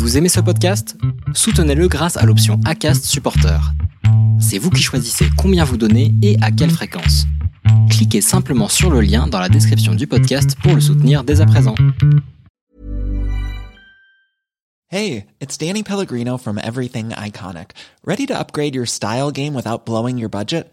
Vous aimez ce podcast? Soutenez-le grâce à l'option ACAST Supporter. C'est vous qui choisissez combien vous donnez et à quelle fréquence. Cliquez simplement sur le lien dans la description du podcast pour le soutenir dès à présent. Hey, it's Danny Pellegrino from Everything Iconic. Ready to upgrade your style game without blowing your budget?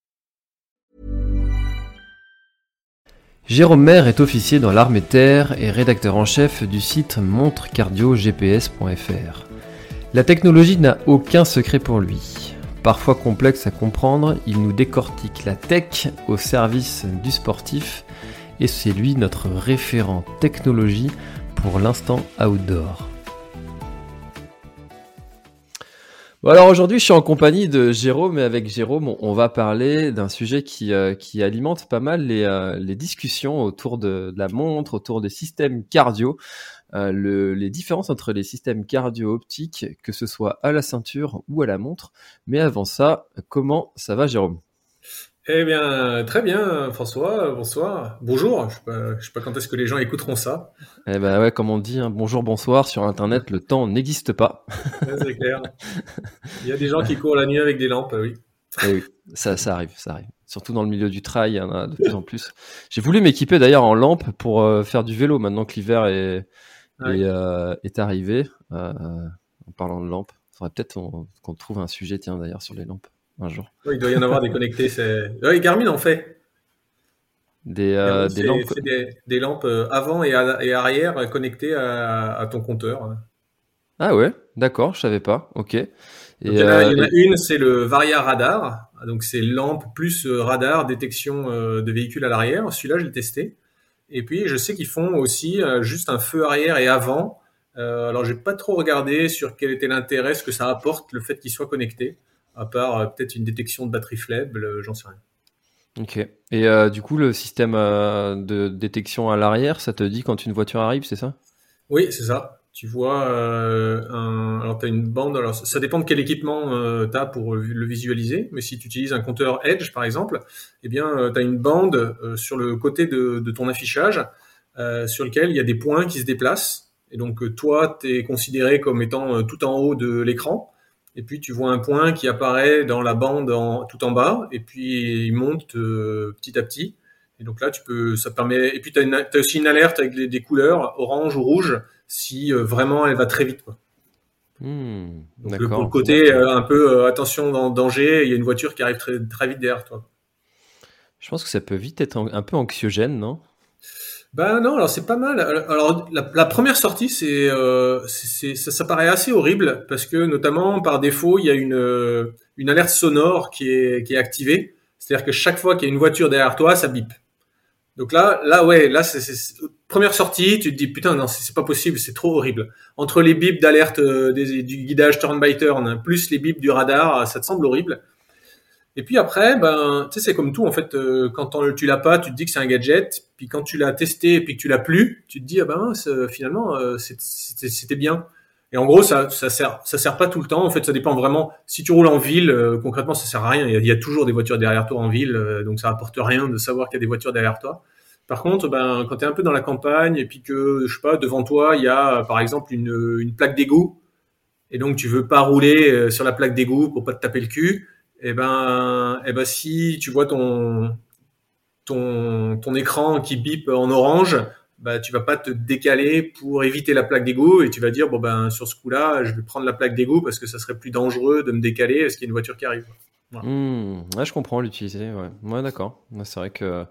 Jérôme Maire est officier dans l'armée terre et rédacteur en chef du site montrecardioGPS.fr. La technologie n'a aucun secret pour lui. Parfois complexe à comprendre, il nous décortique la tech au service du sportif et c'est lui notre référent technologie pour l'instant outdoor. Bon alors aujourd'hui je suis en compagnie de Jérôme et avec Jérôme on va parler d'un sujet qui, euh, alimente pas mal les, euh, discussions autour de, la montre, autour des systèmes cardio, euh, le, les différences entre les systèmes cardio-optiques, que ce soit à la ceinture ou à la montre. Mais avant ça, comment ça va Jérôme? Eh bien, très bien, François. Bonsoir. Bonjour. Je sais je sais pas quand est-ce que les gens écouteront ça. Eh ben ouais, comme on dit, hein, bonjour, bonsoir. Sur Internet, le temps n'existe pas. c'est clair. Il y a des gens qui courent la nuit avec des lampes, oui. Eh oui, ça, ça arrive, ça arrive. Surtout dans le milieu du trail, il y en a de plus en plus. J'ai voulu m'équiper d'ailleurs en lampe pour euh, faire du vélo maintenant que l'hiver est, Ouais. est, euh, est arrivé. Euh, en parlant de lampes, faudrait peut-être qu'on qu'on trouve un sujet, tiens d'ailleurs, sur les lampes un jour. Oui, il doit y en avoir des connectés. Oui, Garmin en fait. Des, euh, lampes. c'est des, des lampes avant et, à- et arrière connectées à, à ton compteur. Ah ouais, d'accord, je savais pas. Ok. Et, Donc, il, y en a, il y en a euh, une, c'est le Varia Radar. Donc, c'est lampe plus euh, radar, détection euh, de véhicules à l'arrière. Celui-là, je l'ai testé. Et puis, je sais qu'ils font aussi juste un feu arrière et avant. Euh, alors, j'ai pas trop regardé sur quel était l'intérêt, ce que ça apporte, le fait qu'ils soient connectés. À part euh, peut-être une détection de batterie faible, euh, j'en sais rien. Ok. Et euh, du coup, le système euh, de détection à l'arrière, ça te dit quand une voiture arrive, c'est ça? Oui, c'est ça. Tu vois, euh, un... alors tu as une bande, alors ça dépend de quel équipement tu as pour le visualiser, mais si tu utilises un compteur Edge par exemple, eh bien tu as une bande sur le côté de, de ton affichage sur lequel il y a des points qui se déplacent. Et donc toi, tu es considéré comme étant tout en haut de l'écran, et puis tu vois un point qui apparaît dans la bande en, tout en bas, et puis il monte euh, petit à petit. Et donc là, tu peux, ça permet. Et puis tu as, aussi une alerte avec les- des couleurs orange ou rouge si euh, vraiment elle va très vite. Quoi. Hmm, Donc, le- pour le côté euh, un peu attention dans danger, il y a une voiture qui arrive très, très vite derrière toi. Je pense que ça peut vite être un, un peu anxiogène, non? Ben non, alors c'est pas mal. Alors la, première sortie, c'est, euh, c'est, ça, ça paraît assez horrible parce que notamment par défaut, il y a une, euh, une alerte sonore qui est, qui est activée. C'est-à-dire que chaque fois qu'il y a une voiture derrière toi, ça bip. Donc là, là ouais, là c'est, première sortie, tu te dis putain non, c'est, pas possible, c'est trop horrible. Entre les bips d'alerte euh, du guidage turn by turn plus les bips du radar, ça te semble horrible. Et puis après, ben, tu sais, c'est comme tout, en fait, euh, quand tu l'as pas, tu te dis que c'est un gadget, puis quand tu l'as testé et puis que tu l'as plus, tu te dis, ah ben, finalement, euh, c'était bien. Et en gros, ça, ça sert, ça sert pas tout le temps. En fait, ça dépend vraiment. Si tu roules en ville, euh, concrètement, ça sert à rien. Il y, a, il y a toujours des voitures derrière toi en ville, euh, donc ça apporte rien de savoir qu'il y a des voitures derrière toi. Par contre, ben, quand tu es un peu dans la campagne et puis que, je sais pas, devant toi, il y a, par exemple, une, une plaque d'égout, et donc tu veux pas rouler euh, sur la plaque d'égout pour pas te taper le cul, et ben, et ben si tu vois ton, ton, ton écran qui bip en orange, bah, tu vas pas te décaler pour éviter la plaque d'égout et tu vas dire bon ben sur ce coup-là, je vais prendre la plaque d'égout parce que ça serait plus dangereux de me décaler parce qu'il y a une voiture qui arrive. Hmm, ouais, je comprends l'utiliser. Ouais, ouais d'accord. C'est vrai que.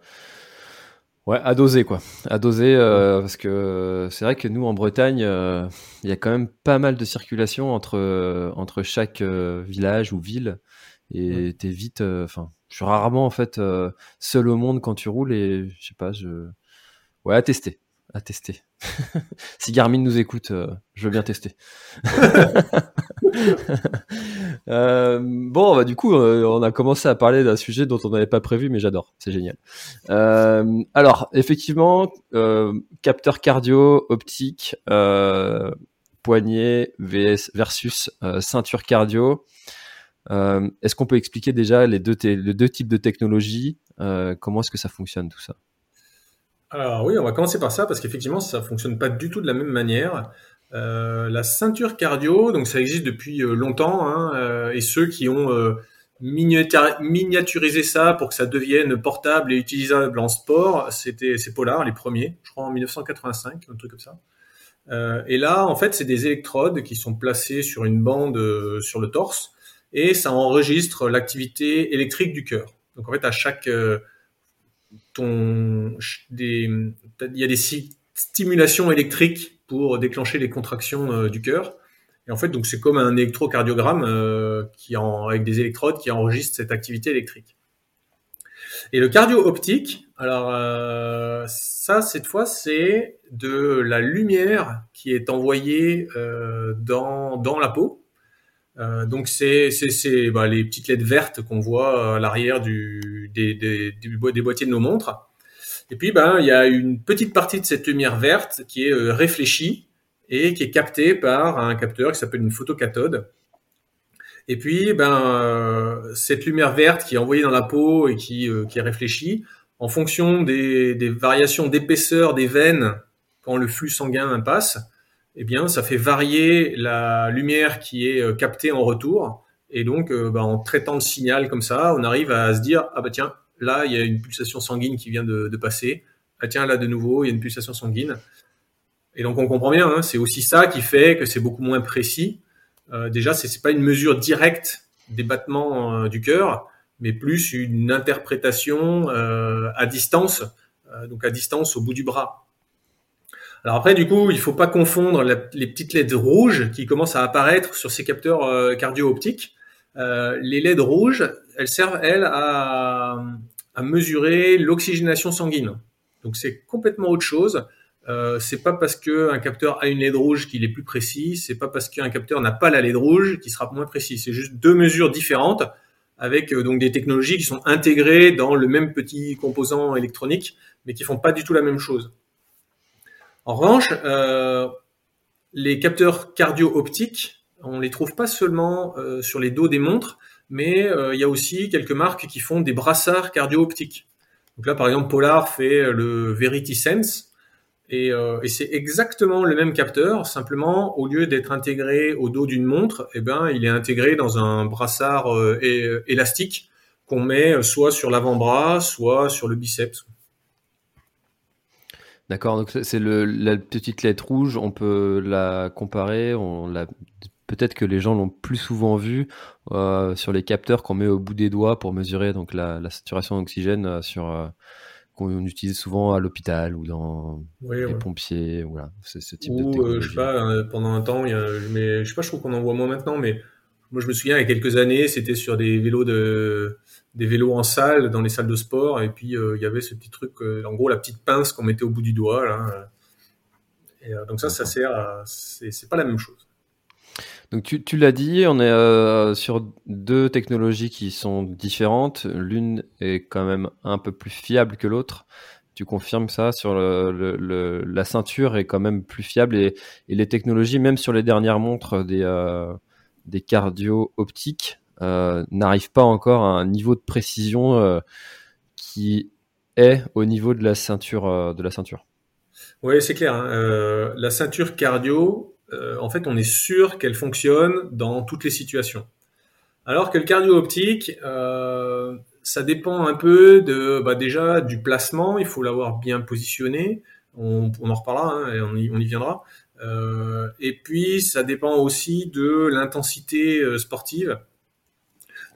Ouais, à doser quoi. À doser euh, parce que c'est vrai que nous en Bretagne, euh, il y a quand même pas mal de circulation entre euh, entre chaque euh, village ou ville et t'es vite. euh, Enfin, je suis rarement en fait euh, seul au monde quand tu roules et je sais pas, je. Ouais, à tester, à tester. si Garmin nous écoute, euh, je veux bien tester. Bon, bah, du coup, on a commencé à parler d'un sujet dont on n'avait pas prévu, mais j'adore, c'est génial. Alors, effectivement, capteur cardio, optique, poignet VS versus ceinture cardio. Est-ce qu'on peut expliquer déjà les deux, types de technologies Comment est-ce que ça fonctionne tout ça? Alors oui, on va commencer par ça parce qu'effectivement, ça fonctionne pas du tout de la même manière. Euh, la ceinture cardio, donc ça existe depuis euh, longtemps, hein, euh, et ceux qui ont miniaturisé ça pour que ça devienne portable et utilisable en sport, c'était c'est Polar les premiers, je crois en 1985, un truc comme ça. et là, en fait, c'est des électrodes qui sont placées sur une bande sur le torse et ça enregistre l'activité électrique du cœur. Donc en fait, à chaque ton, des, il y a des stimulations électriques pour déclencher les contractions euh, du cœur. Et en fait, donc c'est comme un électrocardiogramme euh, qui en, avec des électrodes qui enregistrent cette activité électrique. Et le cardio optique, alors euh, ça cette fois c'est de la lumière qui est envoyée dans, dans la peau. Donc c'est c'est bah, les petites LED vertes qu'on voit à l'arrière des, boîtiers de nos montres. Et puis, ben, il y a une petite partie de cette lumière verte qui est euh, réfléchie et qui est captée par un capteur qui s'appelle une photocathode. Et puis, ben, euh, cette lumière verte qui est envoyée dans la peau et qui, euh, qui est réfléchie, en fonction des, des variations d'épaisseur des veines quand le flux sanguin passe, eh bien, ça fait varier la lumière qui est captée en retour. Et donc, ben, en traitant le signal comme ça, on arrive à se dire, ah bah tiens, Là, il y a une pulsation sanguine qui vient de, passer. Ah tiens, là de nouveau, il y a une pulsation sanguine. Et donc on comprend bien, hein, c'est aussi ça qui fait que c'est beaucoup moins précis. Euh, déjà, c'est n'est pas une mesure directe des battements euh, du cœur, mais plus une interprétation euh, à distance, donc à distance au bout du bras. Alors après, du coup, il faut pas confondre les petites LED rouges qui commencent à apparaître sur ces capteurs cardio-optiques. les LED rouges, elles servent, elles, à, à mesurer l'oxygénation sanguine. Donc c'est complètement autre chose. Euh, c'est pas parce qu'un capteur a une LED rouge qu'il est plus précis, c'est pas parce qu'un capteur n'a pas la LED rouge qu'il sera moins précis. C'est juste deux mesures différentes avec euh, donc des technologies qui sont intégrées dans le même petit composant électronique, mais qui font pas du tout la même chose. En revanche, euh, les capteurs cardio-optiques, on les trouve pas seulement euh, sur les dos des montres, mais euh, il y a aussi quelques marques qui font des brassards cardio-optiques. Donc là, par exemple, Polar fait le Verity Sense, et, c'est exactement le même capteur, simplement au lieu d'être intégré au dos d'une montre, eh ben, il est intégré dans un brassard élastique qu'on met soit sur l'avant-bras, soit sur le biceps. D'accord, donc c'est la petite lettre rouge, on peut la comparer, on la peut-être que les gens l'ont plus souvent vu euh, sur les capteurs qu'on met au bout des doigts pour mesurer donc la, saturation d'oxygène euh, sur euh, qu'on utilise souvent à l'hôpital ou dans les pompiers, voilà, ce type de technologie. je sais pas, pendant un temps, il y a, mais je sais pas, je trouve qu'on en voit moins maintenant, mais moi je me souviens il y a quelques années, c'était sur des vélos de des vélos en salle, dans les salles de sport, et puis il y avait ce petit truc, en gros la petite pince qu'on mettait au bout du doigt là. Et, donc ça, ça sert, à... c'est pas la même chose. Donc tu, tu l'as dit, on est euh, sur deux technologies qui sont différentes. L'une est quand même un peu plus fiable que l'autre. Tu confirmes ça sur le, le, la ceinture est quand même plus fiable et, et, les technologies, même sur les dernières montres des, euh, des cardio optiques, euh, n'arrivent pas encore à un niveau de précision euh, qui est au niveau de la ceinture euh. Oui, c'est clair. Hein. la ceinture cardio, en fait, on est sûr qu'elle fonctionne dans toutes les situations. Alors que le cardio optique, euh, ça dépend un peu de, bah déjà du placement. Il faut l'avoir bien positionné. On, en reparlera hein, et on y, viendra. Euh, et puis, ça dépend aussi de l'intensité sportive.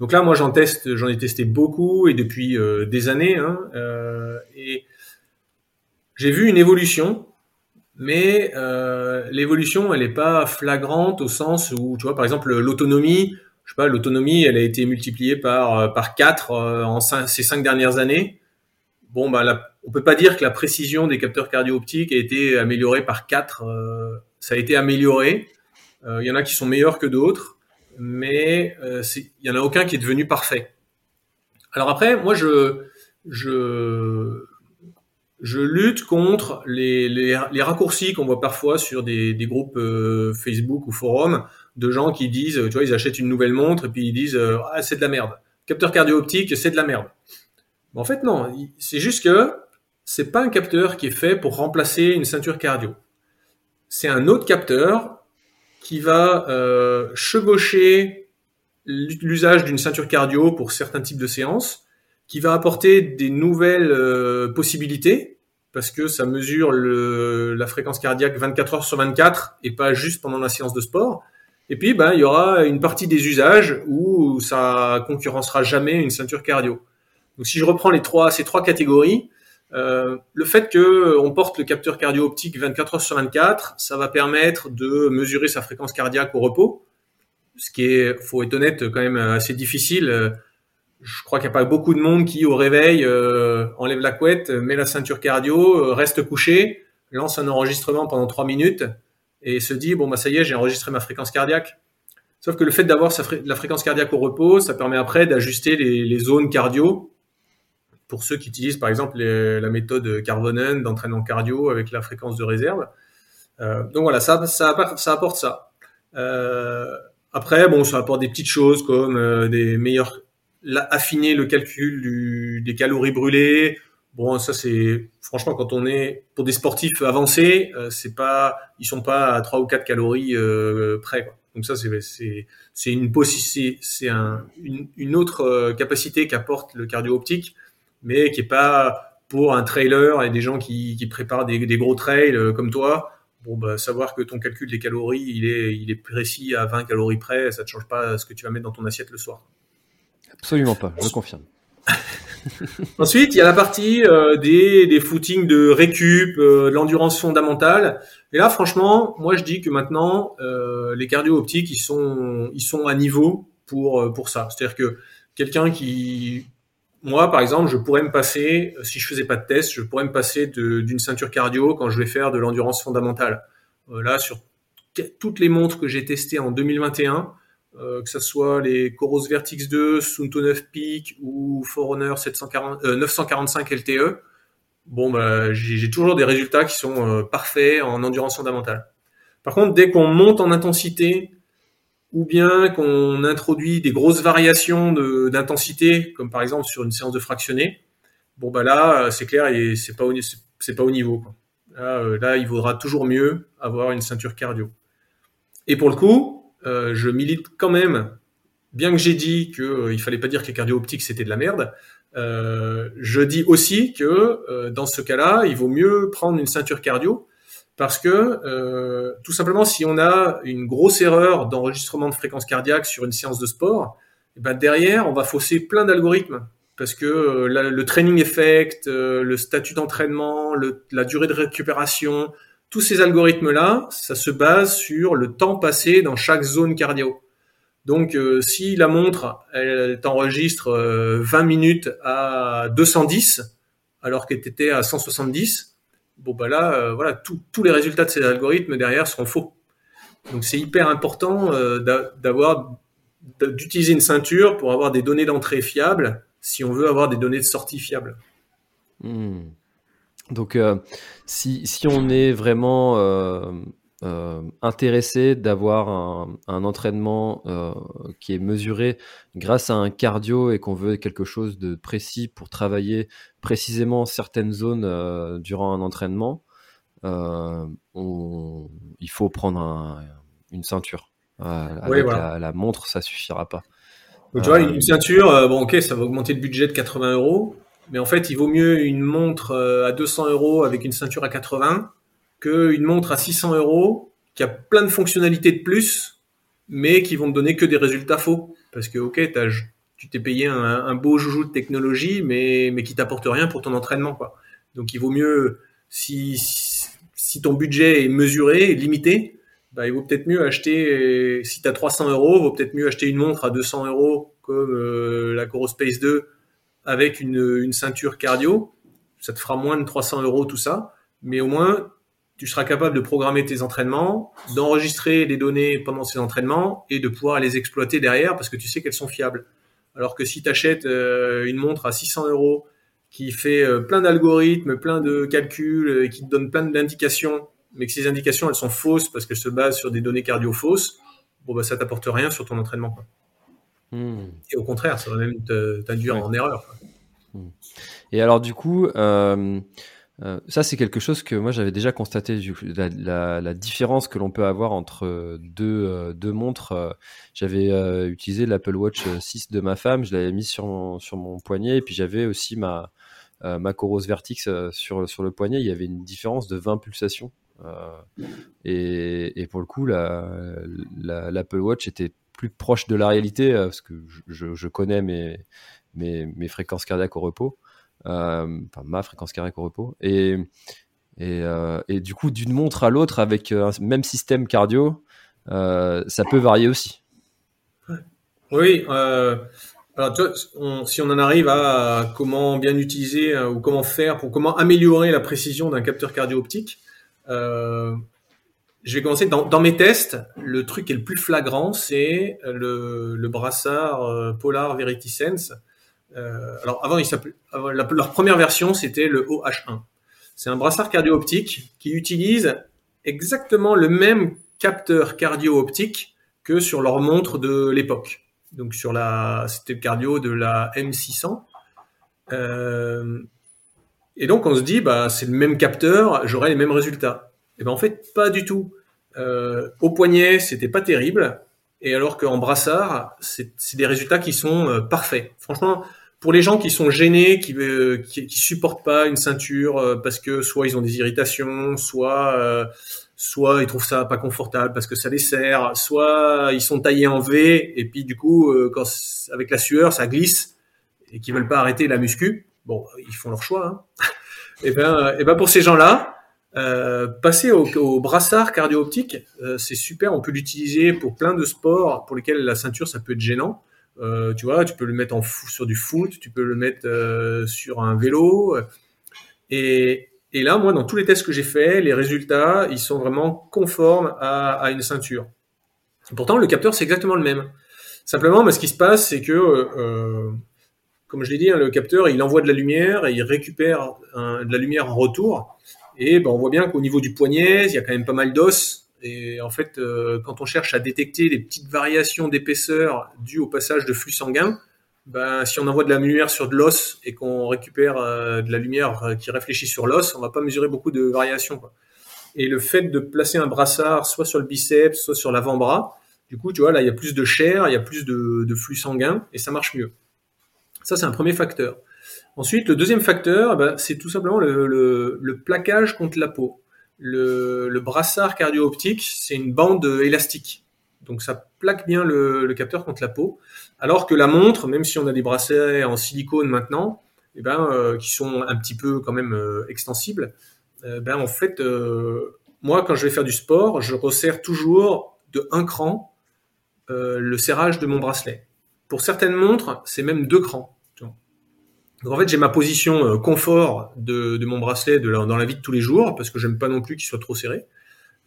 Donc là, moi, j'en teste, j'en ai testé beaucoup et depuis des années. Hein, et j'ai vu une évolution mais euh, l'évolution, elle n'est pas flagrante au sens où, tu vois, par exemple, l'autonomie, je sais pas, l'autonomie, elle a été multipliée par euh, par quatre euh, en ces cinq dernières années. Bon, bah, on peut pas dire que la précision des capteurs cardio-optiques a été améliorée par quatre. ça a été amélioré. Il y en a qui sont meilleurs que d'autres. mais euh, il y en a aucun qui est devenu parfait. Alors après, moi, je, lutte contre les, raccourcis qu'on voit parfois sur des, groupes euh, Facebook ou forums de gens qui disent, tu vois, ils achètent une nouvelle montre et puis ils disent, euh, ah, c'est de la merde. Capteur cardio-optique, c'est de la merde. En fait, non. C'est juste que c'est pas un capteur qui est fait pour remplacer une ceinture cardio. C'est un autre capteur qui va euh, chevaucher l'usage d'une ceinture cardio pour certains types de séances, qui va apporter des nouvelles euh, possibilités, parce que ça mesure la fréquence cardiaque 24 heures sur 24 et pas juste pendant la séance de sport. Et puis, ben, il y aura une partie des usages où ça concurrencera jamais une ceinture cardio. Donc, si je reprends les trois, ces trois catégories, euh, le fait que on porte le capteur cardio-optique 24 heures sur 24, ça va permettre de mesurer sa fréquence cardiaque au repos, ce qui est, faut être honnête, quand même assez difficile. Je crois qu'il n'y a pas beaucoup de monde qui, au réveil, euh, enlève la couette, met la ceinture cardio, euh, reste couché, lance un enregistrement pendant trois minutes et se dit bon bah ça y est, j'ai enregistré ma fréquence cardiaque. Sauf que le fait d'avoir la fréquence cardiaque au repos, ça permet après d'ajuster les, les zones cardio pour ceux qui utilisent par exemple la méthode Carbonen d'entraînement cardio avec la fréquence de réserve. Euh, donc voilà, ça, ça, apporte ça. Euh, après, bon, ça apporte des petites choses comme euh, des meilleurs, affiner le calcul des calories brûlées. Bon, ça c'est franchement quand on est pour des sportifs avancés, c'est pas, ils sont pas à 3 ou 4 calories près. Donc ça c'est c'est c'est une c'est un, une, une autre capacité qu'apporte le cardio optique mais qui est pas pour un trailer et des gens qui, qui préparent des, des, gros trails euh, comme toi. Bon, bah, savoir que ton calcul des calories, il est, il est précis à 20 calories près, ça ne change pas ce que tu vas mettre dans ton assiette le soir. Absolument pas, je confirme. Ensuite, il y a la partie euh, des, des footings de récup, euh, l'endurance fondamentale. Et là, franchement, moi, je dis que maintenant, euh, les cardio optiques, ils sont, ils sont à niveau pour euh, pour ça. C'est-à-dire que quelqu'un qui moi, par exemple, je pourrais me passer, si je faisais pas de test, je pourrais me passer d'une ceinture cardio quand je vais faire de l'endurance fondamentale. Euh, là, sur toutes les montres que j'ai testées en 2021, euh, que ce soit les Coros Vertix 2, Sunto 9 Peak ou Forerunner 740, 945 LTE, bon, bah, j'ai toujours des résultats qui sont euh, parfaits en endurance fondamentale. Par contre, dès qu'on monte en intensité, ou bien qu'on introduit des grosses variations d'intensité, comme par exemple sur une séance de fractionné, bon bah là c'est clair et c'est pas au niveau. Euh, là, il vaudra toujours mieux avoir une ceinture cardio. Et pour le coup, euh, je milite quand même, bien que j'ai dit qu'il euh, il fallait pas dire que les cardio optiques c'était de la merde. Euh, je dis aussi que euh, dans ce cas-là, il vaut mieux prendre une ceinture cardio parce que euh, tout simplement, si on a une grosse erreur d'enregistrement de fréquence cardiaque sur une séance de sport, eh ben derrière, on va fausser plein d'algorithmes parce que euh, le training effect, euh, le statut d'entraînement, la durée de récupération, tous ces algorithmes-là, ça se base sur le temps passé dans chaque zone cardio. Donc, euh, si la montre, elle t'enregistre 20 minutes à 210, alors qu'elle était à 170, bon bah là, euh, voilà, tous les résultats de ces algorithmes derrière seront faux. Donc c'est hyper important euh, d'avoir d'utiliser une ceinture pour avoir des données d'entrée fiables si on veut avoir des données de sortie fiables. Hmm. Donc euh, si, si, on est vraiment euh, intéressé d'avoir un, un, entraînement euh, qui est mesuré grâce à un cardio et qu'on veut quelque chose de précis pour travailler précisément certaines zones euh, durant un entraînement, on, il faut prendre un, une ceinture. avec la, la, montre, ça suffira pas. Donc, tu vois, une ceinture, bon, ok, ça va augmenter le budget de 80 euros, mais en fait, il vaut mieux une montre à 200 euros avec une ceinture à 80 qu'une montre à 600 euros qui a plein de fonctionnalités de plus, mais qui vont te donner que des résultats faux. Parce que, ok, tu t'es payé un, beau joujou de technologie, mais, mais qui t'apporte rien pour ton entraînement. Quoi. Donc il vaut mieux, si, si ton budget est mesuré, limité, bah, il vaut peut-être mieux acheter, si tu as 300 euros, vaut peut-être mieux acheter une montre à 200 euros comme euh, la Coro Space 2 avec une, une ceinture cardio. Ça te fera moins de 300 euros tout ça, mais au moins tu seras capable de programmer tes entraînements, d'enregistrer les données pendant ces entraînements et de pouvoir les exploiter derrière parce que tu sais qu'elles sont fiables. Alors que si tu achètes euh, une montre à 600 euros qui fait euh, plein d'algorithmes, plein de calculs et qui te donne plein d'indications, mais que ces indications elles sont fausses parce qu'elles se basent sur des données cardio fausses, bon bah ça t'apporte rien sur ton entraînement. Quoi. Hmm. Et au contraire, ça va même t'induire en erreur. Hmm. Et alors du coup, euh, euh, ça, c'est quelque chose que moi j'avais déjà constaté, la, différence que l'on peut avoir entre deux, euh, deux montres. Euh, j'avais utilisé l'Apple Watch 6 de ma femme, je l'avais mis sur mon, sur mon poignet, et puis j'avais aussi ma, ma Coros Vertix sur, sur le poignet. Il y avait une différence de 20 pulsations. Et, et, pour le coup, l'Apple Watch était plus proche de la réalité, parce que je, je connais mes, mes, mes fréquences cardiaques au repos. Euh, enfin ma fréquence cardiaque au repos. Et, et, euh, et du coup, d'une montre à l'autre, avec euh, un même système cardio, ça peut varier aussi. Oui. alors, si on en arrive à comment bien utiliser ou comment faire pour comment améliorer la précision d'un capteur cardio-optique, je vais commencer dans, mes tests. Le truc qui est le plus flagrant, c'est le, le, brassard Polar Verity Sense alors avant, il leur première version, c'était le OH1. C'est un brassard cardio-optique qui utilise exactement le même capteur cardio-optique que sur leur montre de l'époque. Donc sur la, c'était le cardio de la M600. Euh, et donc on se dit, bah c'est le même capteur, j'aurai les mêmes résultats. Et ben en fait pas du tout. Euh, au poignet, c'était pas terrible, et alors qu'en brassard, c'est des résultats qui sont euh, parfaits. Franchement, pour les gens qui sont gênés, qui, euh, supportent pas une ceinture euh, parce que soit ils ont des irritations, soit euh, soit ils trouvent ça pas confortable parce que ça les serre, soit ils sont taillés en V et puis du coup avec la sueur ça glisse et qui veulent pas arrêter la muscu, bon ils font leur choix. Hein. et ben et ben pour ces gens-là, passer au, brassard cardio-optique, c'est super. On peut l'utiliser pour plein de sports pour lesquels la ceinture ça peut être gênant. Euh, tu vois, tu peux le mettre sur du foot, tu peux le mettre euh, sur un vélo. Et, là, moi, dans tous les tests que j'ai faits, les résultats, ils sont vraiment conformes à, à une ceinture. pourtant, le capteur, c'est exactement le même. Simplement, ce qui se passe, c'est que, euh, comme je l'ai dit, hein, le capteur, il envoie de la lumière et il récupère de la lumière en retour. Et ben, on voit bien qu'au niveau du poignet, il y a quand même pas mal d'os et en fait, euh, quand on cherche à détecter les petites variations d'épaisseur dues au passage de flux sanguin, ben, si on envoie de la lumière sur de l'os et qu'on récupère euh, de la lumière euh, qui réfléchit sur l'os, on va pas mesurer beaucoup de variations. Et le fait de placer un brassard soit sur le biceps, soit sur l'avant-bras, du coup, tu vois, là, il y a plus de chair, il y a plus de, flux sanguin et ça marche mieux. Ça, c'est un premier facteur. Ensuite, le deuxième facteur, ben, c'est tout simplement le, le, le plaquage contre la peau le, brassard cardio-optique, c'est une bande élastique. Donc ça plaque bien le, capteur contre la peau. Alors que la montre, même si on a des bracelets en silicone maintenant, eh ben, euh, qui sont un petit peu quand même euh, extensibles, euh, ben, en fait, moi, quand je vais faire du sport, je resserre toujours de un cran le serrage de mon bracelet. Pour certaines montres, c'est même deux crans. Donc en fait, j'ai ma position euh, confort de, mon bracelet dans la vie de tous les jours, parce que j'aime pas non plus qu'il soit trop serré.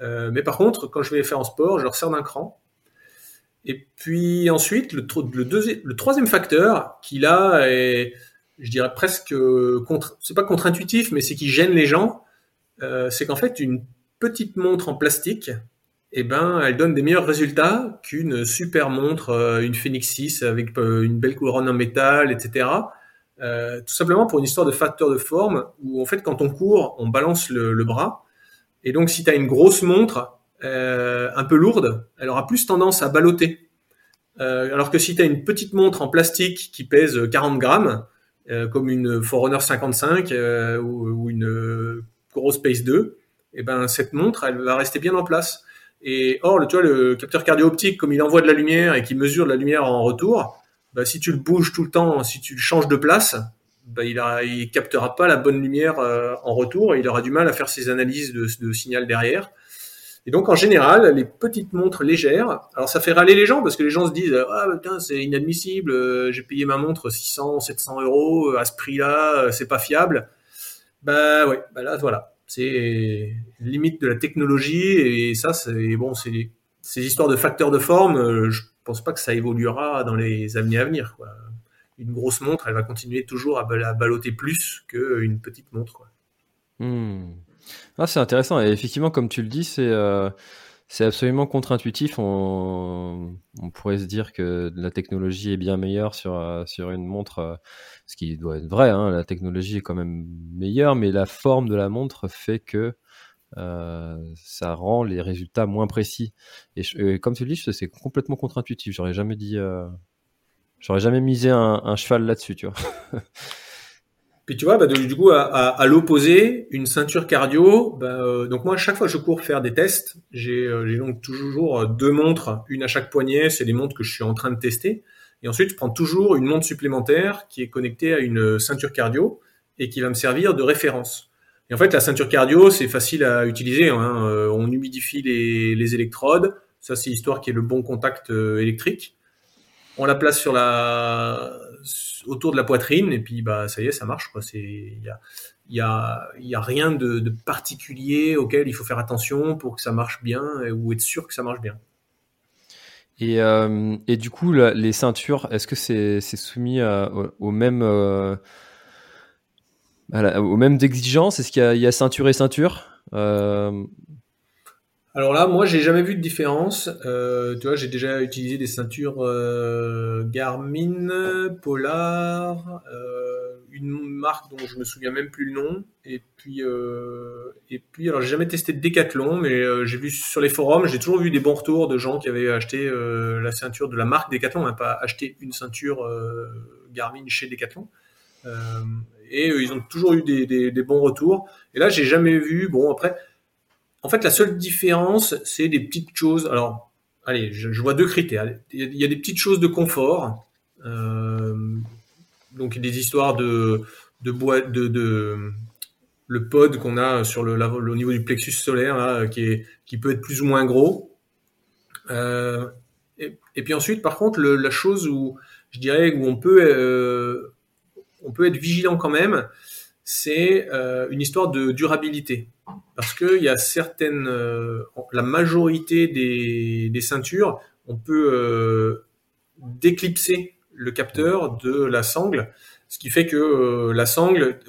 Euh, mais par contre, quand je vais faire en sport, je le resserre d'un cran. Et puis ensuite, le, troisième facteur, qui là est, je dirais presque contre, c'est pas contre-intuitif, mais c'est qui gêne les gens, euh, c'est qu'en fait, une petite montre en plastique, eh ben, elle donne des meilleurs résultats qu'une super montre, une Phoenix 6 avec une belle couronne en métal, etc. Euh, tout simplement pour une histoire de facteur de forme où en fait quand on court, on balance le, bras. Et donc si tu as une grosse montre euh, un peu lourde, elle aura plus tendance à balloter. Euh, alors que si tu as une petite montre en plastique qui pèse 40 grammes, comme une Forerunner 55 ou, ou, une grosse Pace 2, et eh ben cette montre, elle va rester bien en place. Et or, le, tu vois, le capteur cardio-optique, comme il envoie de la lumière et qui mesure de la lumière en retour, bah, si tu le bouges tout le temps, si tu le changes de place, bah, il, a, il captera pas la bonne lumière euh, en retour et il aura du mal à faire ses analyses de, signal derrière. Et donc en général, les petites montres légères, alors ça fait râler les gens parce que les gens se disent ah putain c'est inadmissible, euh, j'ai payé ma montre 600, 700 euros à ce prix-là, euh, c'est pas fiable. Bah ouais, bah là voilà, c'est limites de la technologie et ça, c'est bon, c'est ces histoires de facteurs de forme. je pense pas que ça évoluera dans les années à venir. Une grosse montre, elle va continuer toujours à, balloter plus qu'une petite montre. Hmm. Ah, c'est intéressant. Et effectivement, comme tu le dis, c'est c'est absolument contre-intuitif. On, pourrait se dire que la technologie est bien meilleure sur, euh, une montre, euh, ce qui doit être vrai. Hein, la technologie est quand même meilleure, mais la forme de la montre fait que euh, ça rend les résultats moins précis. Et, comme tu le dis, c'est complètement contre-intuitif. J'aurais jamais dit, euh, j'aurais jamais misé un, cheval là-dessus, tu. Puis tu vois, bah, du coup, à, l'opposé, une ceinture cardio. Bah, euh, donc moi, à chaque fois que je cours faire des tests, j'ai donc toujours deux montres, une à chaque poignet. C'est des montres que je suis en train de tester. Et ensuite, je prends toujours une montre supplémentaire qui est connectée à une ceinture cardio et qui va me servir de référence. Et en fait, la ceinture cardio, c'est facile à utiliser. Hein. Euh, on humidifie les, les électrodes. Ça, c'est histoire qu'il y ait le bon contact électrique. On la place sur la autour de la poitrine et puis bah ça y est, ça marche il y a y a y a rien de, de, particulier auquel il faut faire attention pour que ça marche bien ou être sûr que ça marche bien. Et, euh, et du coup, les ceintures, est-ce que c'est soumis à, au, même euh, aux mêmes exigences Est-ce qu'il y, a ceinture et ceinture euh, alors là, moi, j'ai jamais vu de différence. Euh, tu vois, j'ai déjà utilisé des ceintures euh, Garmin, Polar, une marque dont je me souviens même plus le nom. Et puis, et puis, alors j'ai jamais testé de Decathlon, mais j'ai vu sur les forums, j'ai toujours vu des bons retours de gens qui avaient acheté la ceinture de la marque Decathlon, hein, pas acheté une ceinture Garmin chez Decathlon. Et ils ont toujours eu des, bons retours. Et là, j'ai jamais vu. Bon, après en fait, la seule différence, c'est des petites choses. Alors, allez, je, vois deux critères. Il y a des petites choses de confort. Euh, donc, des histoires de, de boîte, de, le pod qu'on a sur le, au niveau du plexus solaire, qui peut être plus ou moins gros. Euh, et, puis ensuite, par contre, la chose où je dirais où on peut, euh, on peut être vigilant quand même, c'est une histoire de durabilité parce qu'il y a certaines, euh, la majorité des, ceintures, on peut euh, déclipser le capteur de la sangle, ce qui fait que euh, la sangle,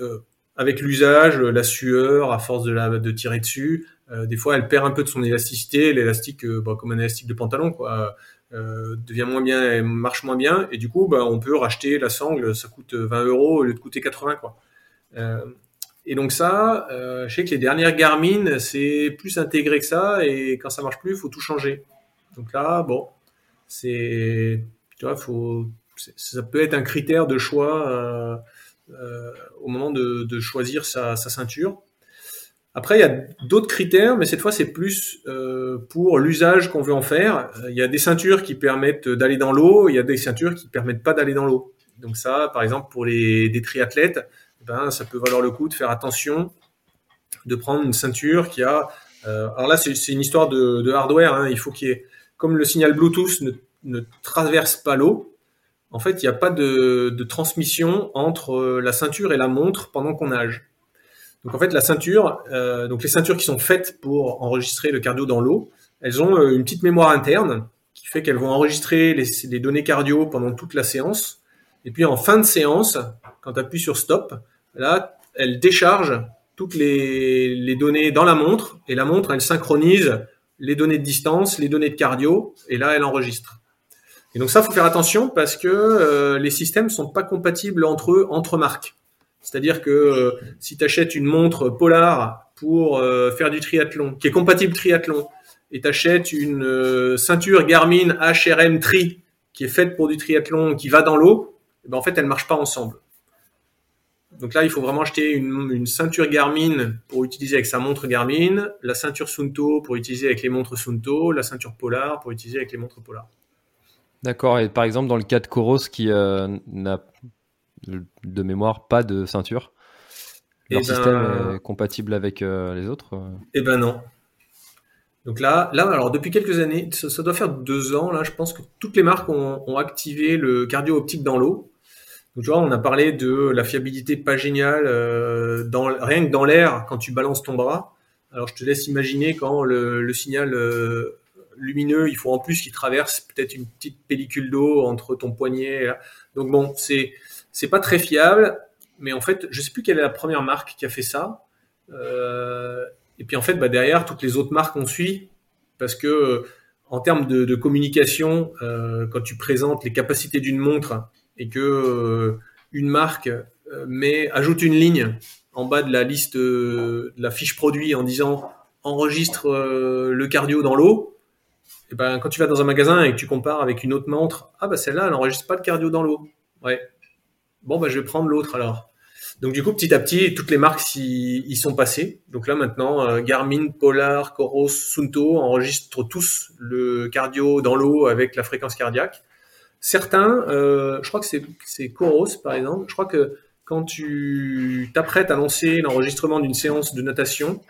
avec l'usage, la sueur, à force de tirer dessus, des fois elle perd un peu de son élasticité, l'élastique, bah, comme un élastique de pantalon, quoi. Devient moins bien, marche moins bien, et du coup, bah, on peut racheter la sangle, ça coûte 20 euros au lieu de coûter 80, quoi. Et donc ça, euh, je sais que les dernières Garmin, c'est plus intégré que ça, et quand ça marche plus, il faut tout changer. Donc là, bon, c'est, tu vois, faut, ça peut être un critère de choix euh, euh, au moment de, choisir sa, ceinture. Après, il y a d'autres critères, mais cette fois, c'est plus euh, pour l'usage qu'on veut en faire. Il y a des ceintures qui permettent d'aller dans l'eau, il y a des ceintures qui permettent pas d'aller dans l'eau. Donc ça, par exemple, pour les des triathlètes, ben, ça peut valoir le coup de faire attention, de prendre une ceinture qui a. Euh, alors là, c'est une histoire de, hardware. Hein. il faut qu'il y ait, comme le signal Bluetooth ne, traverse pas l'eau, en fait, il n'y a pas de, transmission entre euh, la ceinture et la montre pendant qu'on nage. Donc en fait, la ceinture, euh, donc les ceintures qui sont faites pour enregistrer le cardio dans l'eau, elles ont une petite mémoire interne qui fait qu'elles vont enregistrer les, les, données cardio pendant toute la séance. Et puis en fin de séance, quand tu appuies sur stop, là, elle décharge toutes les, données dans la montre et la montre, elle synchronise les données de distance, les données de cardio et là, elle enregistre. Et donc ça, faut faire attention parce que euh, les systèmes sont pas compatibles entre eux, entre marques. C'est-à-dire que euh, si tu achètes une montre Polar pour euh, faire du triathlon, qui est compatible triathlon, et tu achètes une ceinture Garmin HRM Tri qui est faite pour du triathlon, qui va dans l'eau, eh ben en fait, elles marchent pas ensemble. Donc là, il faut vraiment acheter une, ceinture Garmin pour utiliser avec sa montre Garmin, la ceinture Sunto pour utiliser avec les montres Sunto, la ceinture Polar pour utiliser avec les montres Polar. D'accord. Et par exemple, dans le cas de Coros qui euh, n'a de mémoire pas de ceinture, leur eh ben, système est compatible avec euh, les autres Eh ben non. Donc là, là, alors depuis quelques années, ça, doit faire deux ans, là, je pense que toutes les marques ont, ont activé le cardio optique dans l'eau. Donc, tu vois, on a parlé de la fiabilité pas géniale, euh, dans, rien que dans l'air, quand tu balances ton bras. Alors je te laisse imaginer quand le, le signal euh, lumineux, il faut en plus qu'il traverse peut-être une petite pellicule d'eau entre ton poignet. Là. Donc bon, c'est c'est pas très fiable, mais en fait, je sais plus quelle est la première marque qui a fait ça. Euh, et puis en fait, bah, derrière, toutes les autres marques ont suivi parce que euh, en termes de, communication, euh, quand tu présentes les capacités d'une montre et que une marque met ajoute une ligne en bas de la liste de la fiche produit en disant enregistre le cardio dans l'eau, et ben quand tu vas dans un magasin et que tu compares avec une autre montre, ah bah celle-là elle n'enregistre pas le cardio dans l'eau. Ouais. Bon bah je vais prendre l'autre alors. Donc du coup, petit à petit, toutes les marques y, sont passées. Donc là maintenant, euh, Garmin, Polar, Coros, Sunto enregistrent tous le cardio dans l'eau avec la fréquence cardiaque. Certains, euh, je crois que c'est Coros par exemple, je crois que quand tu t'apprêtes à lancer l'enregistrement d'une séance de natation,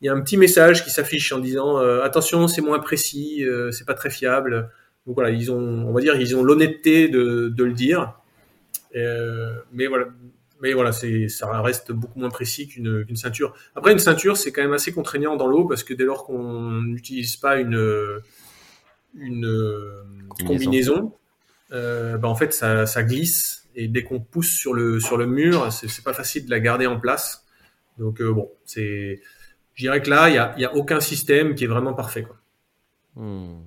il y a un petit message qui s'affiche en disant euh, attention, c'est moins précis, c'est pas très fiable. Donc voilà, ils ont, on va dire, ils ont l'honnêteté de, le dire. Euh, mais voilà, mais voilà, c'est, ça reste beaucoup moins précis qu'une, qu'une ceinture. Après, une ceinture, c'est quand même assez contraignant dans l'eau parce que dès lors qu'on n'utilise pas une, une combinaison, euh, bah en fait, ça, ça, glisse et dès qu'on pousse sur le, sur le mur, c'est, c'est pas facile de la garder en place. Donc euh, bon, c'est, je dirais que là, il n'y a, y a, aucun système qui est vraiment parfait. Quoi. Hmm.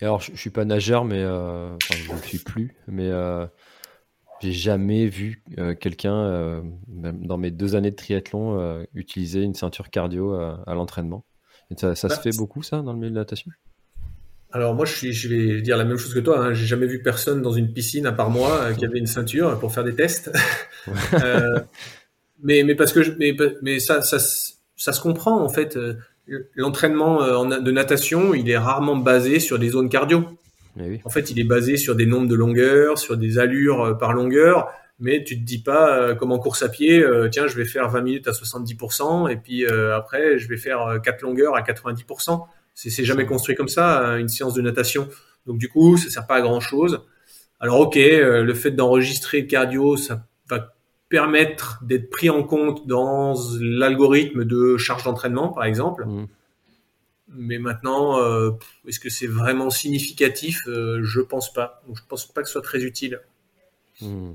Et alors, je, je suis pas nageur, mais euh, enfin, je ne suis plus, mais euh, j'ai jamais vu euh, quelqu'un, euh, dans mes deux années de triathlon, euh, utiliser une ceinture cardio à, à l'entraînement. Ça, ça bah, se fait beaucoup, ça, dans le milieu de la natation? Alors moi, je, suis, je vais dire la même chose que toi. Hein. J'ai jamais vu personne dans une piscine à part moi euh, qui avait une ceinture pour faire des tests. euh, mais mais parce que je, mais mais ça ça ça se comprend en fait. L'entraînement de natation, il est rarement basé sur des zones cardio. Oui. En fait, il est basé sur des nombres de longueurs, sur des allures par longueur, mais tu te dis pas euh, comme en course à pied, euh, tiens, je vais faire 20 minutes à 70% et puis euh, après je vais faire quatre longueurs à 90%. C'est jamais construit comme ça une séance de natation. Donc du coup, ça sert pas à grand chose. Alors ok, le fait d'enregistrer cardio, ça va permettre d'être pris en compte dans l'algorithme de charge d'entraînement, par exemple. Mmh. Mais maintenant, euh, est-ce que c'est vraiment significatif? Euh, Je pense pas. Donc, je pense pas que ce soit très utile. Mmh.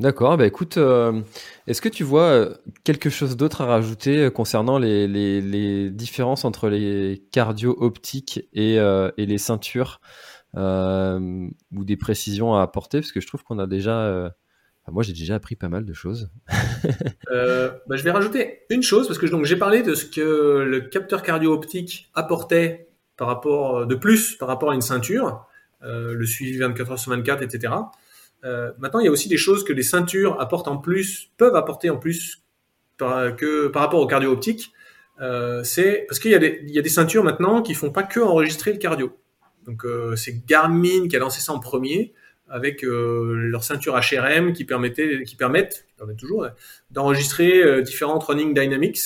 D'accord, bah écoute, euh, est-ce que tu vois quelque chose d'autre à rajouter concernant les, les, différences entre les cardio optiques et, euh, et les ceintures euh, ou des précisions à apporter? Parce que je trouve qu'on a déjà moi, j'ai déjà appris pas mal de choses. euh, bah, je vais rajouter une chose parce que j'ai parlé de ce que le capteur cardio-optique apportait par rapport de plus par rapport à une ceinture, euh, le suivi 24 heures sur 24, etc. Euh, maintenant, il y a aussi des choses que les ceintures apportent en plus, peuvent apporter en plus par, que par rapport au cardio-optique. Euh, c'est parce qu'il y, a des, y a des ceintures maintenant qui font pas que enregistrer le cardio. Donc euh, c'est Garmin qui a lancé ça en premier avec euh, leur ceinture HRM qui permettait, qui permettent, qui permettent toujours d'enregistrer euh, différentes running dynamics.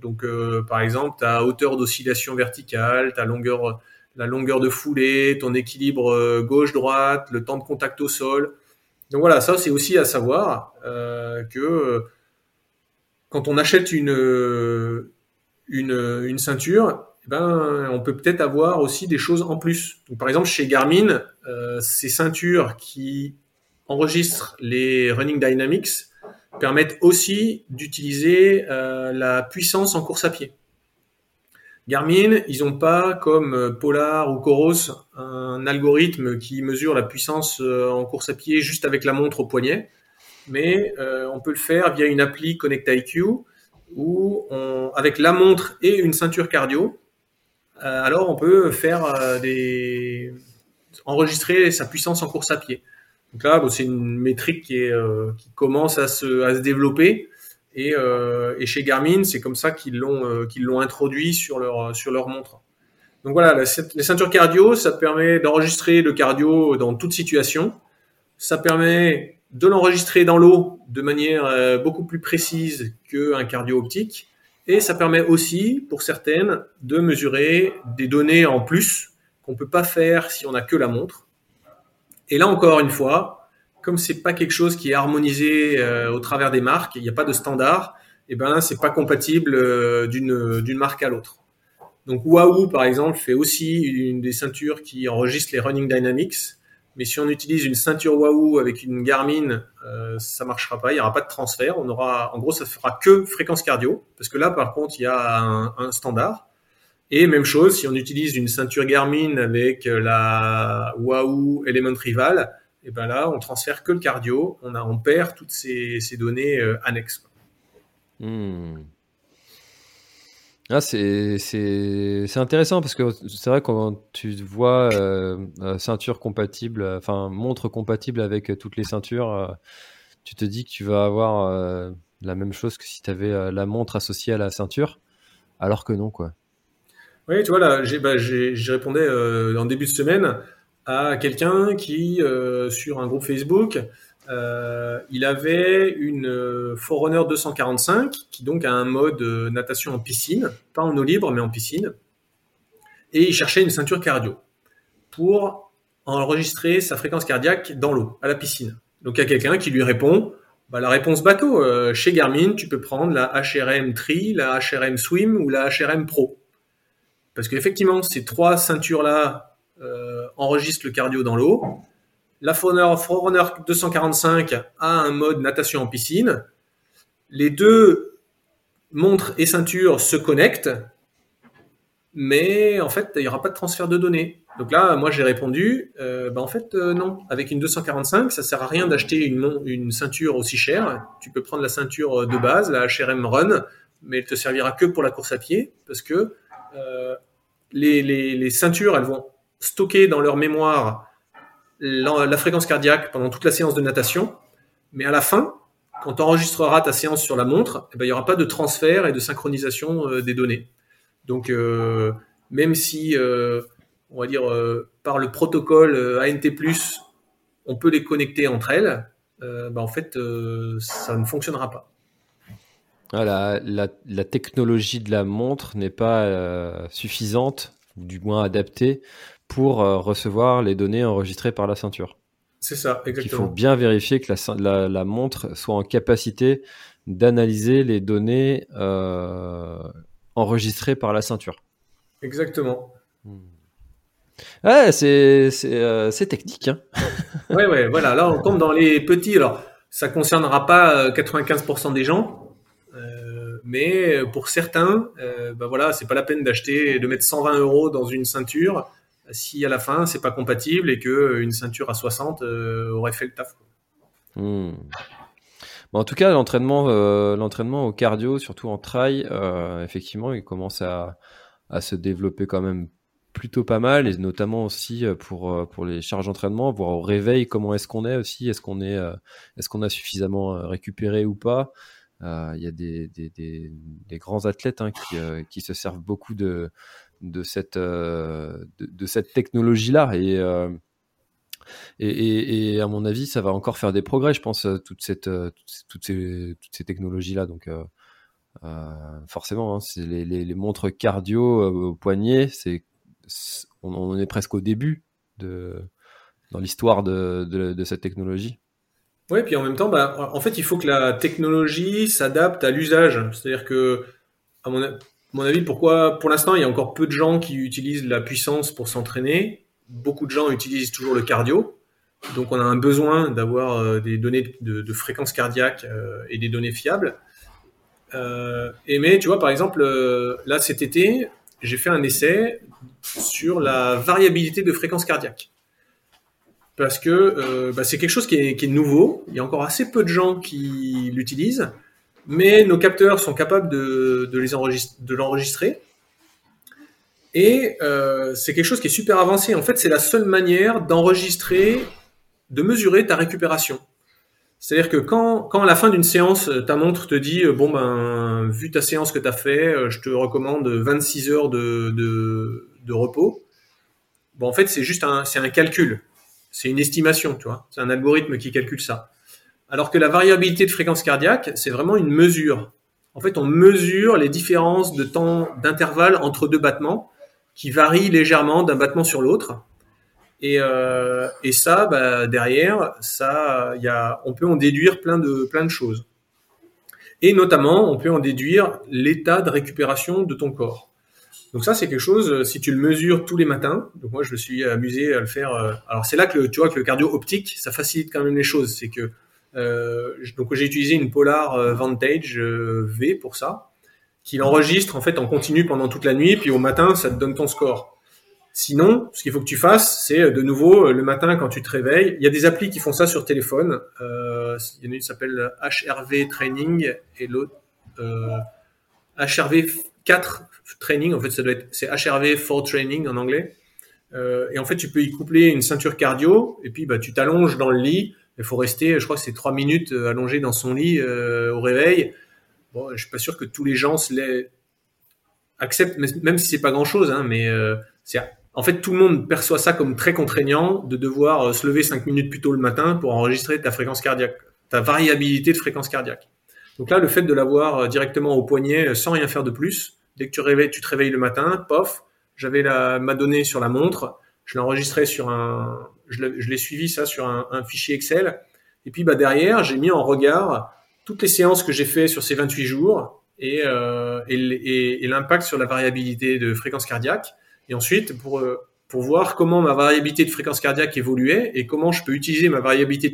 Donc, euh, par exemple, ta hauteur d'oscillation verticale, ta longueur, la longueur de foulée, ton équilibre gauche-droite, le temps de contact au sol. Donc voilà, ça c'est aussi à savoir euh, que quand on achète une, une, une ceinture, eh ben, on peut peut-être avoir aussi des choses en plus. Par exemple, chez Garmin, euh, ces ceintures qui enregistrent les running dynamics permettent aussi d'utiliser euh, la puissance en course à pied. Garmin, ils n'ont pas comme Polar ou Coros un algorithme qui mesure la puissance euh, en course à pied juste avec la montre au poignet, mais euh, on peut le faire via une appli Connect IQ où avec la montre et une ceinture cardio, euh, alors on peut faire euh, des enregistrer sa puissance en course à pied. Donc là, bon, c'est une métrique qui, euh, commence à se, développer. Et, euh, chez Garmin, c'est comme ça qu'ils l'ont euh, qu'ils l'ont introduit sur leur sur montre. Donc voilà, les ceintures cardio, ça permet d'enregistrer le cardio dans toute situation. Ça permet de l'enregistrer dans l'eau de manière euh, beaucoup plus précise qu'un cardio optique. Et ça permet aussi, pour certaines, de mesurer des données en plus qu'on peut pas faire si on a que la montre. Et là encore une fois, comme c'est pas quelque chose qui est harmonisé euh, au travers des marques, il n'y a pas de standard, et eh ben c'est pas compatible euh, d'une d'une marque à l'autre. Donc Wahoo par exemple fait aussi une des ceintures qui enregistre les running dynamics, mais si on utilise une ceinture Wahoo avec une Garmin, euh, ça marchera pas, il y aura pas de transfert, on aura en gros ça fera que fréquence cardio parce que là par contre il y a un, un standard. Et même chose, si on utilise une ceinture Garmin avec la Wahoo Element Rival, et ben là, on transfère que le cardio, on, a, on perd toutes ces, ces données euh, annexes. Hmm. Ah, c'est intéressant parce que c'est vrai quand tu vois euh, euh, ceinture compatible, enfin montre compatible avec toutes les ceintures, tu te dis que tu vas avoir la même chose que si tu avais la montre associée à la ceinture, alors que non, quoi. Oui, tu vois, là, j'ai bah, répondu en début de semaine à quelqu'un qui, euh, sur un groupe Facebook, euh, il avait une euh, Forerunner 245 qui donc a un mode natation en piscine, pas en eau libre mais en piscine, et il cherchait une ceinture cardio pour enregistrer sa fréquence cardiaque dans l'eau, à la piscine. Donc il y a quelqu'un qui lui répond, bah, la réponse bateau, chez Garmin, tu peux prendre la HRM Tri, la HRM Swim ou la HRM Pro. Parce qu'effectivement, ces trois ceintures-là euh, enregistre le cardio dans l'eau. La Forerunner 245 a un mode natation en piscine. Les deux montres et ceintures se connectent, mais en fait, il n'y aura pas de transfert de données. Donc là, moi, j'ai répondu, euh, bah, en fait, euh, non. Avec une 245, ça sert à rien d'acheter une, ceinture aussi chère. Tu peux prendre la ceinture de base, la HRM Run, mais elle te servira que pour la course à pied, parce que les, les ceintures, elles vont stocker dans leur mémoire la, fréquence cardiaque pendant toute la séance de natation, mais à la fin, quand tu enregistreras ta séance sur la montre, eh ben, il n'y aura pas de transfert et de synchronisation euh, des données. Donc, euh, même si, euh, on va dire, par le protocole ANT+, on peut les connecter entre elles, ben, en fait, ça ne fonctionnera pas. Ah, la, la, technologie de la montre n'est pas suffisante, ou du moins adaptée, pour euh, recevoir les données enregistrées par la ceinture. C'est ça, exactement. Il faut bien vérifier que la, la, montre soit en capacité d'analyser les données euh, enregistrées par la ceinture. Exactement. Hmm. Ouais, c'est euh, technique. Hein ouais, ouais, voilà. Là, on tombe dans les petits. Alors, ça concernera pas 95% des gens, mais pour certains, ben voilà, c'est pas la peine d'acheter, de mettre 120 euros dans une ceinture si à la fin c'est pas compatible et que euh, une ceinture à 60 euh, aurait fait le taf. Hmm. en tout cas, l'entraînement, euh, l'entraînement au cardio, surtout en trail, effectivement, il commence à, se développer quand même plutôt pas mal, et notamment aussi pour les charges d'entraînement, voir au réveil comment est-ce qu'on est aussi, est-ce qu'on est, est-ce qu'on a suffisamment récupéré ou pas? Il y a des, grands athlètes hein, qui se servent beaucoup de de cette, euh, de, cette technologie-là. Euh, et, et, à mon avis, ça va encore faire des progrès, je pense, euh, toute cette, toutes ces, toutes ces technologies-là. Donc, forcément, hein, c'est les, montres cardio au poignet, c'est, on, est presque au début de, dans l'histoire de, de, cette technologie. Oui, puis en même temps, bah, en fait, il faut que la technologie s'adapte à l'usage. C'est-à-dire que, à mon, mon avis, pourquoi pour l'instant il y a encore peu de gens qui utilisent la puissance pour s'entraîner. Beaucoup de gens utilisent toujours le cardio. Donc on a un besoin d'avoir euh, des données de, fréquence cardiaque euh, et des données fiables. Euh, et mais tu vois par exemple là cet été j'ai fait un essai sur la variabilité de fréquence cardiaque parce que bah, c'est quelque chose qui est, qui est, nouveau. Il y a encore assez peu de gens qui l'utilisent mais nos capteurs sont capables de, l'enregistrer. Et euh, c'est quelque chose qui est super avancé. En fait, c'est la seule manière d'enregistrer, de mesurer ta récupération. C'est-à-dire que quand, à la fin d'une séance, ta montre te dit bon ben vu ta séance que tu as fait, je te recommande 26 heures de repos. Bon en fait c'est juste un c'est un calcul, c'est une estimation, tu vois. C'est un algorithme qui calcule ça. Alors que la variabilité de fréquence cardiaque, c'est vraiment une mesure. En fait, on mesure les différences de temps d'intervalle entre deux battements qui varient légèrement d'un battement sur l'autre. Et, euh, ça, bah, derrière, ça, on peut en déduire plein de, choses. Et notamment, on peut en déduire l'état de récupération de ton corps. Donc ça, c'est quelque chose, euh, si tu le mesures tous les matins, moi je me suis amusé à le faire. euh, alors c'est là que tu vois que le cardio optique, ça facilite quand même les choses. C'est que donc j'ai utilisé une Polar euh, Vantage euh, V pour ça, qui l'enregistre en fait en continu pendant toute la nuit, puis au matin ça te donne ton score. Sinon, ce qu'il faut que tu fasses, c'est euh, de nouveau euh, le matin quand tu te réveilles. Il y a des applis qui font ça sur téléphone. Euh, il y en a une qui s'appelle HRV Training et l'autre euh, HRV 4 Training. En fait, ça doit être c'est HRV 4 Training en anglais. Euh, et en fait, tu peux y coupler une ceinture cardio et puis bah tu t'allonges dans le lit. Il faut rester, je crois que c'est trois minutes euh, allongé dans son lit euh, au réveil. Bon, je suis pas sûr que tous les gens acceptent, même si c'est pas grand chose, hein, mais euh, en fait tout le monde perçoit ça comme très contraignant de devoir se lever cinq minutes plus tôt le matin pour enregistrer ta fréquence cardiaque, ta variabilité de fréquence cardiaque. Donc là, le fait de l'avoir directement au poignet sans rien faire de plus, dès que tu, réveilles, tu te réveilles le matin, pof, j'avais ma donnée sur la montre, je l'ai enregistré sur un, je l'ai suivi ça sur un, fichier Excel, et puis bah derrière, j'ai mis en regard toutes les séances que j'ai fait sur ces 28 jours et, euh, et, l'impact sur la variabilité de fréquence cardiaque. Et ensuite, pour, euh, pour voir comment ma variabilité de fréquence cardiaque évoluait et comment je peux utiliser ma variabilité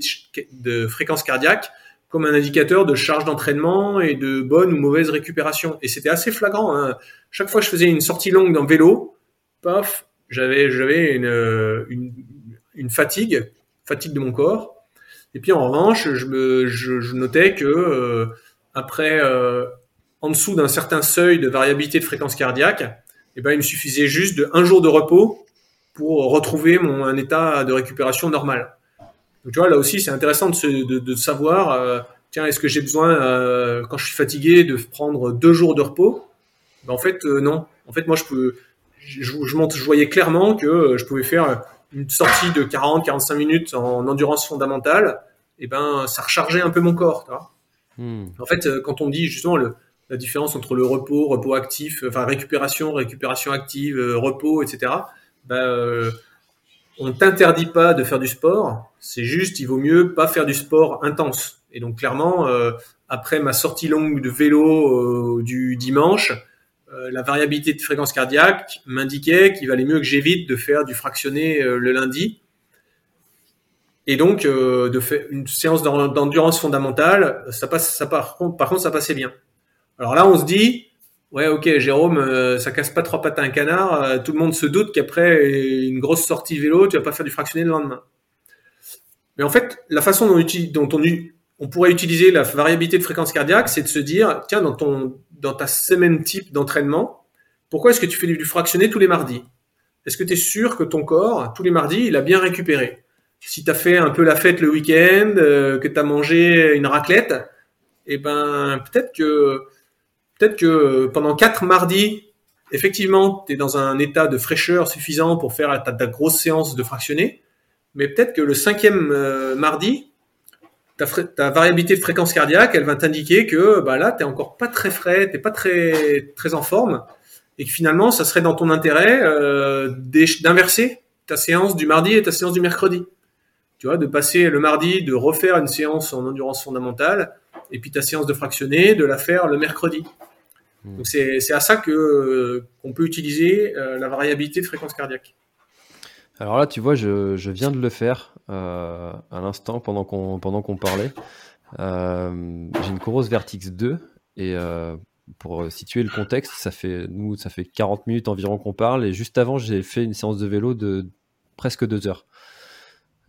de, fréquence cardiaque comme un indicateur de charge d'entraînement et de bonne ou mauvaise récupération. Et c'était assez flagrant. Hein. Chaque fois que je faisais une sortie longue dans le vélo, paf, j'avais une, euh, une, une fatigue, fatigue de mon corps. Et puis en revanche, je, notais que euh, après, euh, en dessous d'un certain seuil de variabilité de fréquence cardiaque, eh ben, il me suffisait juste de un jour de repos pour retrouver mon état de récupération normal. Donc tu vois, là aussi, c'est intéressant de, savoir, euh, tiens, est-ce que j'ai besoin, quand je suis fatigué, de prendre deux jours de repos? Ben, En fait, non. En fait, moi, je, peux, je, voyais clairement que je pouvais faire une sortie de 40-45 minutes en endurance fondamentale, et ben, ça rechargeait un peu mon corps. Hmm. en fait, euh, quand on dit justement le, la différence entre le repos, repos actif, enfin récupération, récupération active, euh, repos, etc. Ben, euh, on t'interdit pas de faire du sport. C'est juste, il vaut mieux pas faire du sport intense. Et donc clairement, euh, après ma sortie longue de vélo euh, du dimanche, euh, la variabilité de fréquence cardiaque m'indiquait qu'il valait mieux que j'évite de faire du fractionné euh, le lundi. Et donc, euh, de faire une séance d'en- d'endurance fondamentale, ça passe, par contre, ça passait bien. Alors là, on se dit, ouais, ok, Jérôme, ça casse pas trois pattes à un canard. tout le monde se doute qu'après une grosse sortie vélo, tu vas pas faire du fractionné le lendemain. Mais en fait, la façon dont, dont on, on pourrait utiliser la variabilité de fréquence cardiaque, c'est de se dire, tiens, dans ton, dans ta semaine type d'entraînement, pourquoi est-ce que tu fais du fractionné tous les mardis? Est-ce que tu es sûr que ton corps, tous les mardis, il a bien récupéré? Si tu as fait un peu la fête le week-end, euh, que tu as mangé une raclette, eh ben peut-être que peut-être que pendant quatre mardis, effectivement, tu es dans un état de fraîcheur suffisant pour faire ta, ta grosse séance de fractionné, mais peut-être que le cinquième euh, mardi, ta, variabilité de fréquence cardiaque, elle va t'indiquer que bah là, tu encore pas très frais, t'es pas très très en forme, et que finalement, ça serait dans ton intérêt euh, d'inverser ta séance du mardi et ta séance du mercredi tu vois, de passer le mardi, de refaire une séance en endurance fondamentale, et puis ta séance de fractionné, de la faire le mercredi. Mmh. Donc c'est c'est à ça que qu'on peut utiliser euh, la variabilité de fréquence cardiaque. Alors là, tu vois, je, viens de le faire euh, à l'instant pendant qu'on parlait. Euh, J'ai une Coros Vertix 2 et euh, pour situer le contexte, ça fait nous ça fait 40 minutes environ qu'on parle et juste avant j'ai fait une séance de vélo de presque deux heures.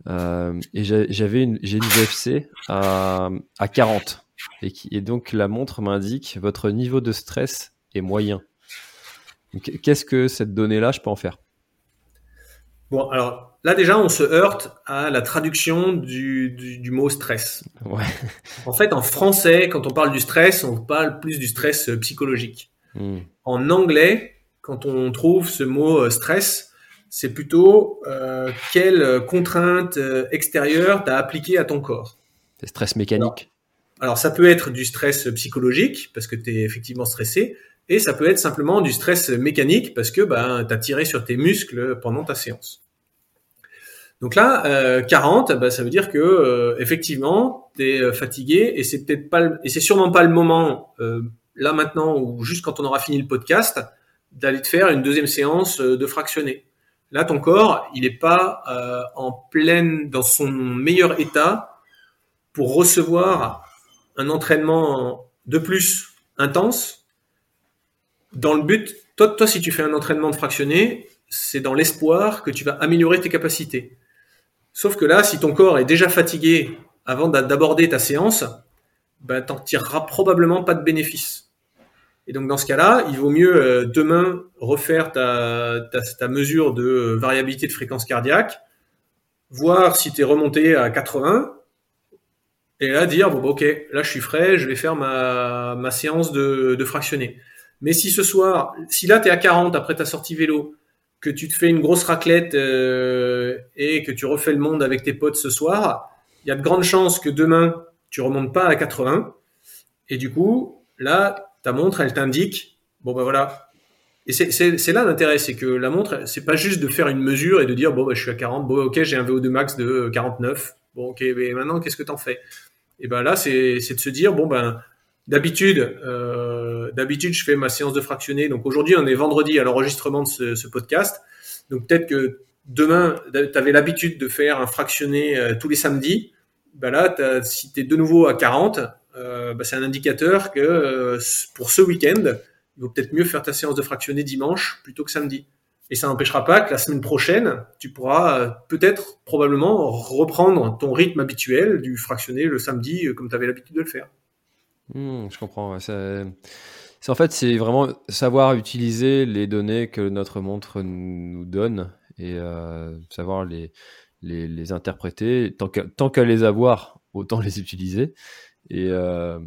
Et j'ai- j'avais une j'ai une VFC à, à 40 et, donc la montre m'indique votre niveau de stress est moyen. Qu'est-ce que cette donnée-là je peux en faire? Bon, alors là déjà, on se heurte à la traduction du, du, du mot stress. Ouais. En fait, en français, quand on parle du stress, on parle plus du stress euh, psychologique. Hmm. En anglais, quand on trouve ce mot euh, stress, c'est plutôt euh, quelle contrainte euh, extérieure t'as appliqué à ton corps. C'est stress mécanique. Alors ça peut être du stress psychologique parce que tu es effectivement stressé et ça peut être simplement du stress mécanique parce que ben tu as tiré sur tes muscles pendant ta séance. Donc là, euh, 40, bah, ça veut dire que euh, effectivement, tu es fatigué et c'est peut-être pas le- et c'est sûrement pas le moment euh, là maintenant ou juste quand on aura fini le podcast d'aller te faire une deuxième séance euh, de fractionné. Là, ton corps, il n'est pas euh, en pleine dans son meilleur état pour recevoir un entraînement de plus intense dans le but. Toi, toi, si tu fais un entraînement de fractionné, c'est dans l'espoir que tu vas améliorer tes capacités. Sauf que là, si ton corps est déjà fatigué avant d'a- d'aborder ta séance, ben, t'en tireras probablement pas de bénéfice. Et donc, dans ce cas-là, il vaut mieux euh, demain refaire ta, ta, ta mesure de euh, variabilité de fréquence cardiaque, voir si tu es remonté à 80, et là dire, bon, bah, ok, là, je suis frais, je vais faire ma, ma séance de, de fractionné. Mais si ce soir, si là, tu es à 40 après ta sortie vélo, que tu te fais une grosse raclette euh, et que tu refais le monde avec tes potes ce soir, il y a de grandes chances que demain, tu remontes pas à 80. Et du coup, là, ta montre, elle t'indique, bon ben voilà. Et c'est- là l'intérêt, c'est que la montre, c'est pas juste de faire une mesure et de dire, bon, ben, je suis à 40, bon, ok, j'ai un VO2 max de 49. Bon, ok, mais maintenant, qu'est-ce que t'en fais? Et ben là, c'est de se dire, bon, ben, d'habitude, euh, d'habitude, je fais ma séance de fractionné. Donc aujourd'hui, on est vendredi à l'enregistrement de ce, podcast. Donc peut-être que demain, tu avais l'habitude de faire un fractionné euh, tous les samedis. Ben là, si tu es de nouveau à 40, euh, ben c'est un indicateur que pour ce week-end, il vaut peut-être mieux faire ta séance de fractionné dimanche plutôt que samedi. Et ça n'empêchera pas que la semaine prochaine, tu pourras peut-être, probablement, reprendre ton rythme habituel du fractionné le samedi comme tu avais l'habitude de le faire. Hmm, je comprends. en fait, c'est vraiment savoir utiliser les données que notre montre nous donne et euh, savoir les, les, les interpréter. Tant qu'à les avoir, autant les utiliser. Et, euh,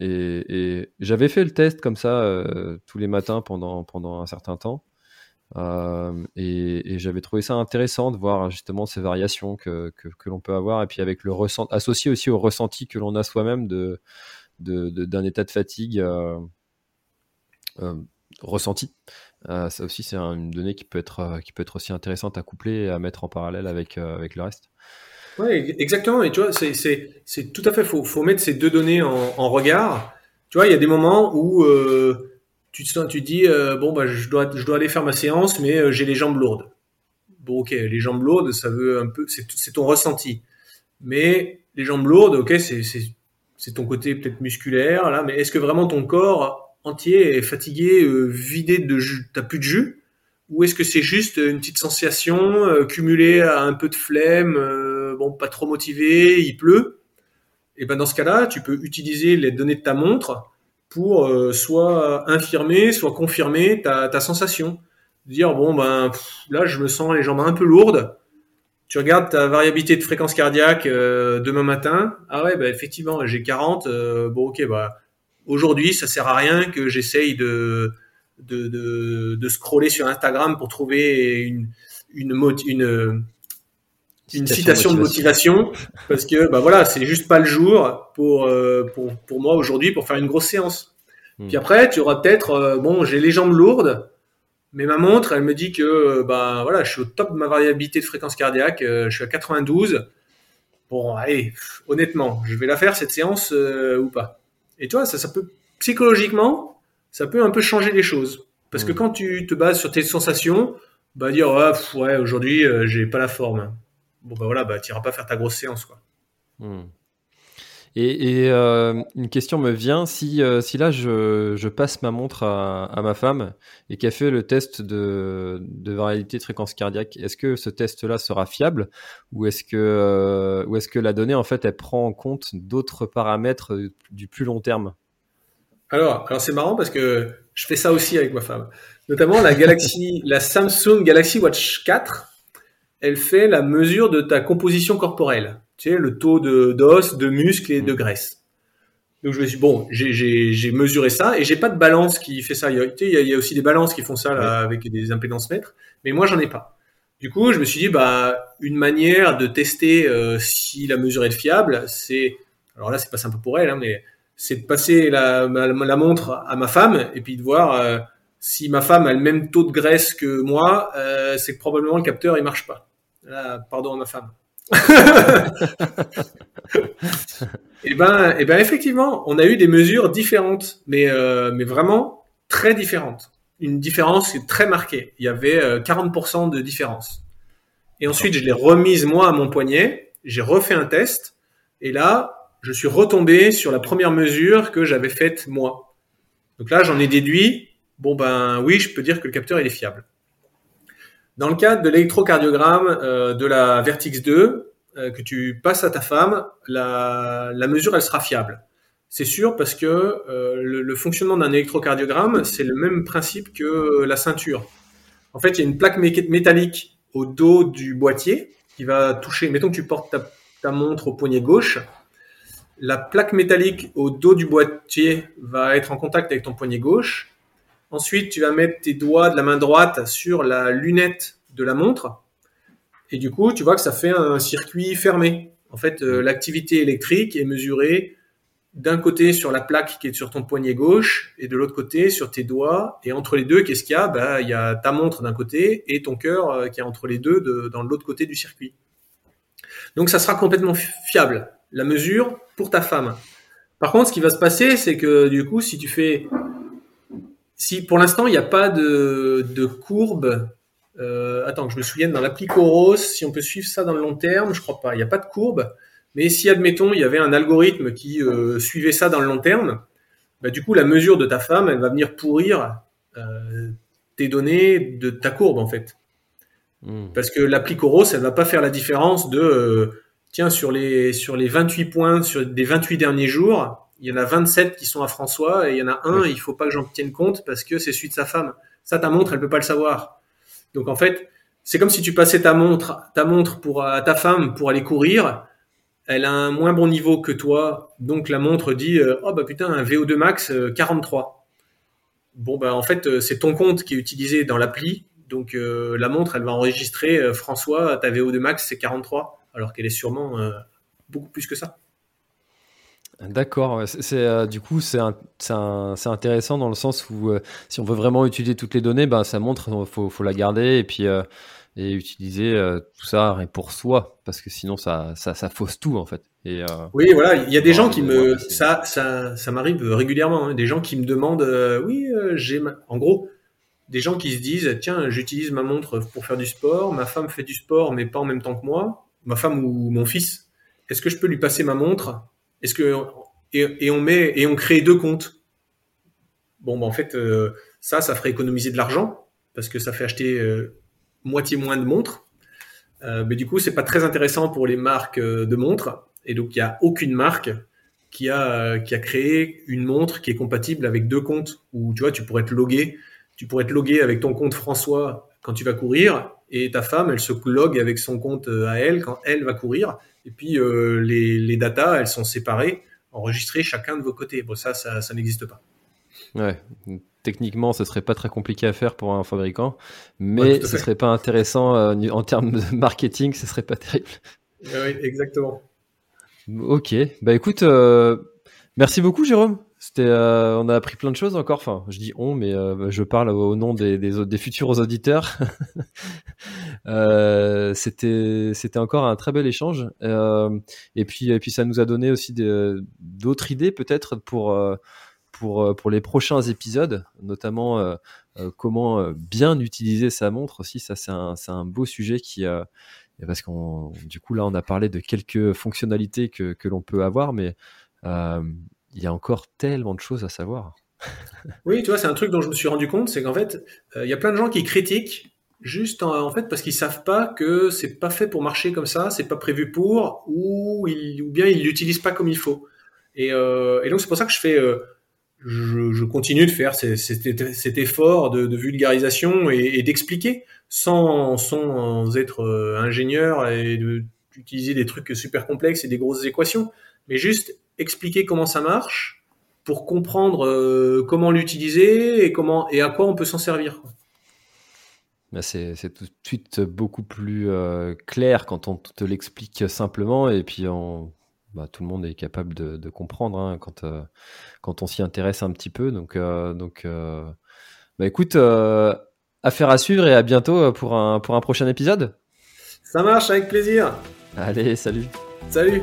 et, et j'avais fait le test comme ça euh, tous les matins pendant, pendant un certain temps. Et, et j'avais trouvé ça intéressant de voir justement ces variations que, que, que l'on peut avoir et puis avec le ressenti associé aussi au ressenti que l'on a soi-même de- d'un état de fatigue euh, euh, ressenti. Euh, ça aussi, c'est un- une donnée qui peut, être, qui peut être aussi intéressante à coupler et à mettre en parallèle avec, avec le reste. Ouais, exactement. Et tu vois, c'est, tout à fait faux. Faut mettre ces deux données en, en regard. Tu vois, il y a des moments où tu te tu dis, bon, bah, je dois, je dois aller faire ma séance, mais j'ai les jambes lourdes. Bon, ok, les jambes lourdes, ça veut un peu, c'est ton ressenti. Mais les jambes lourdes, ok, c'est, c'est, ton côté peut-être musculaire, là, mais est-ce que vraiment ton corps entier est fatigué, euh, vidé de jus, t'as plus de jus? Ou est-ce que c'est juste une petite sensation euh, cumulée à un peu de flemme, euh, bon, pas trop motivé, il pleut? Et ben dans ce cas-là, tu peux utiliser les données de ta montre pour soit infirmer, soit confirmer ta, sensation. Dire bon ben là je me sens les jambes un peu lourdes. Tu regardes ta variabilité de fréquence cardiaque euh, demain matin. Ah ouais, bah effectivement, j'ai 40. euh, bon, ok, bah aujourd'hui, ça sert à rien que j'essaye de, de, de, de scroller sur Instagram pour trouver une, une, une, une citation de motivation parce que bah voilà, c'est juste pas le jour pour, euh, pour, pour moi aujourd'hui pour faire une grosse séance. Hmm. Puis après, tu auras peut-être euh, bon, j'ai les jambes lourdes, mais ma montre, elle me dit que euh, bah voilà, je suis au top de ma variabilité de fréquence cardiaque, euh, je suis à 92. Bon, allez, honnêtement, je vais la faire cette séance euh, ou pas. Et toi, ça, ça peut psychologiquement, ça peut un peu changer les choses. Parce que Mm. quand tu te bases sur tes sensations, bah dire pff, ouais aujourd'hui euh, j'ai pas la forme. Bon bah voilà, bah t'iras pas faire ta grosse séance quoi. Hmm. Et, euh, une question me vient, si, euh, si là je, je passe ma montre à, ma femme et qu'elle fait le test de, de variabilité de fréquence cardiaque, est-ce que ce test-là sera fiable ou est-ce que, euh, est-ce que la donnée en fait elle prend en compte d'autres paramètres du plus long terme? Alors, alors c'est marrant parce que je fais ça aussi avec ma femme. Notamment la Galaxy, la Samsung Galaxy Watch 4, elle fait la mesure de ta composition corporelle. Tu sais, le taux de d'os, de muscles et de graisse. Donc je me suis dit, bon, j'ai- mesuré ça et j'ai pas de balance qui fait ça. Il y a, tu sais, il y a- il y a aussi des balances qui font ça là, avec des impédances mètres, mais moi j'en ai pas. Du coup, je me suis dit, bah, une manière de tester euh, si la mesure est fiable, c'est, alors là, c'est pas simple pour elle, hein, mais c'est de passer la, ma- la montre à ma femme et puis de voir euh, si ma femme a le même taux de graisse que moi, euh, c'est que probablement le capteur il marche pas. pardon à ma femme. Et eh ben, et eh ben effectivement, on a eu des mesures différentes, mais euh, mais vraiment très différentes. Une différence très marquée. Il y avait 40% euh, de différence. Et ensuite, je l'ai remise moi à mon poignet. J'ai refait un test. Et là, je suis retombé sur la première mesure que j'avais faite moi. Donc là, j'en ai déduit. Bon ben oui, je peux dire que le capteur est fiable. Dans le cadre de l'électrocardiogramme euh, de la Vertix 2 euh, que tu passes à ta femme, la, mesure elle sera fiable. C'est sûr parce que euh, le, fonctionnement d'un électrocardiogramme, c'est le même principe que la ceinture. En fait, il y a une plaque métallique au dos du boîtier qui va toucher. Mettons que tu portes ta, ta montre au poignet gauche. La plaque métallique au dos du boîtier va être en contact avec ton poignet gauche Ensuite, tu vas mettre tes doigts de la main droite sur la lunette de la montre. Et du coup, tu vois que ça fait un circuit fermé. En fait, euh, l'activité électrique est mesurée d'un côté sur la plaque qui est sur ton poignet gauche et de l'autre côté sur tes doigts. Et entre les deux, qu'est-ce qu'il y a? Bah, Il y a ta montre d'un côté et ton cœur euh, qui est entre les deux de, dans l'autre côté du circuit. Donc ça sera complètement fiable, la mesure pour ta femme. Par contre, ce qui va se passer, c'est que du coup, si tu fais si pour l'instant il n'y a pas de, de courbe, euh, attends que je me souvienne dans l'appli Coros, si on peut suivre ça dans le long terme, je crois pas. Il n'y a pas de courbe, mais si admettons il y avait un algorithme qui euh, suivait ça dans le long terme, bah, du coup la mesure de ta femme, elle va venir pourrir euh, tes données de ta courbe en fait. Hmm. Parce que l'appli Coros, elle va pas faire la différence de tiens sur les sur les 28 points sur des 28 derniers jours, il y en a 27 qui sont à François et il y en a un, il faut pas que j'en tienne compte parce que c'est celui de sa femme. Ça, ta montre, elle peut pas le savoir. Donc en fait, c'est comme si tu passais ta montre, ta montre pour à ta femme pour aller courir. Elle a un moins bon niveau que toi, donc la montre dit euh, oh bah putain un VO2 max 43. Euh, bon bah en fait euh, c'est ton compte qui est utilisé dans l'appli, donc la montre elle va enregistrer François ta VO2 max c'est 43 alors qu'elle est sûrement beaucoup plus que ça. D'accord, c'est euh, du coup c'est intéressant dans le sens où euh, si on veut vraiment utiliser toutes les données, ben ça montre faut faut la garder et puis euh, et utiliser tout ça pour soi parce que sinon ça ça, ça fausse tout en fait. Et, oui, voilà, il y a des gens qui me ça ça ça m'arrive régulièrement, hein, des gens qui me demandent oui j'ai en gros des gens qui se disent tiens j'utilise ma montre pour faire du sport, ma femme fait du sport mais pas en même temps que moi, ma femme ou mon fils, est-ce que je peux lui passer ma montre est-ce que et, on met et on crée deux comptes Bon, ben en fait, euh, ça, ça ferait économiser de l'argent parce que ça fait acheter euh, moitié moins de montres. Euh, mais du coup, c'est pas très intéressant pour les marques de montres. Et donc, il y a aucune marque qui a qui a créé une montre qui est compatible avec deux comptes où tu vois, tu pourrais te loguer, tu pourrais te loguer avec ton compte François quand tu vas courir et ta femme, elle se log avec son compte à elle quand elle va courir. Et puis euh, les, les datas, elles sont séparées, enregistrées chacun de vos côtés. Bon, ça, ça, ça n'existe pas. Ouais, techniquement, ce serait pas très compliqué à faire pour un fabricant, mais ce serait pas intéressant euh, en termes de marketing, ce serait pas terrible. Oui, exactement. Ok, bah écoute, euh, merci beaucoup Jérôme. C'était, euh, on a appris plein de choses encore. Enfin, je dis on, mais euh, je parle au nom des, des, des futurs auditeurs. euh, c'était, c'était encore un très bel échange. Euh, et puis, et puis, ça nous a donné aussi d'autres idées peut-être pour pour pour les prochains épisodes, notamment comment bien utiliser sa montre aussi. Ça, c'est un, c'est un beau sujet qui parce qu'on du coup là, on a parlé de quelques fonctionnalités que que l'on peut avoir, mais euh, il y a encore tellement de choses à savoir. oui, tu vois, c'est un truc dont je me suis rendu compte, c'est qu'en fait, euh, il y a plein de gens qui critiquent juste en, fait parce qu'ils savent pas que c'est pas fait pour marcher comme ça, c'est pas prévu pour, ou, ou bien ils l'utilisent pas comme il faut. Et, euh, donc c'est pour ça que je fais, euh, je, continue de faire cet, effort de, vulgarisation et, d'expliquer sans, sans être euh, ingénieur et d'utiliser des trucs super complexes et des grosses équations, mais juste expliquer comment ça marche pour comprendre euh, comment l'utiliser et comment et à quoi on peut s'en servir. Bah, c'est tout de suite beaucoup plus euh, clair quand on te l'explique simplement et puis on, bah, tout le monde est capable de, comprendre hein, quand, euh, quand on s'y intéresse un petit peu. Donc, donc bah, écoute, affaire à suivre et à bientôt pour un, pour un prochain épisode. Ça marche, avec plaisir. Allez, salut. Salut.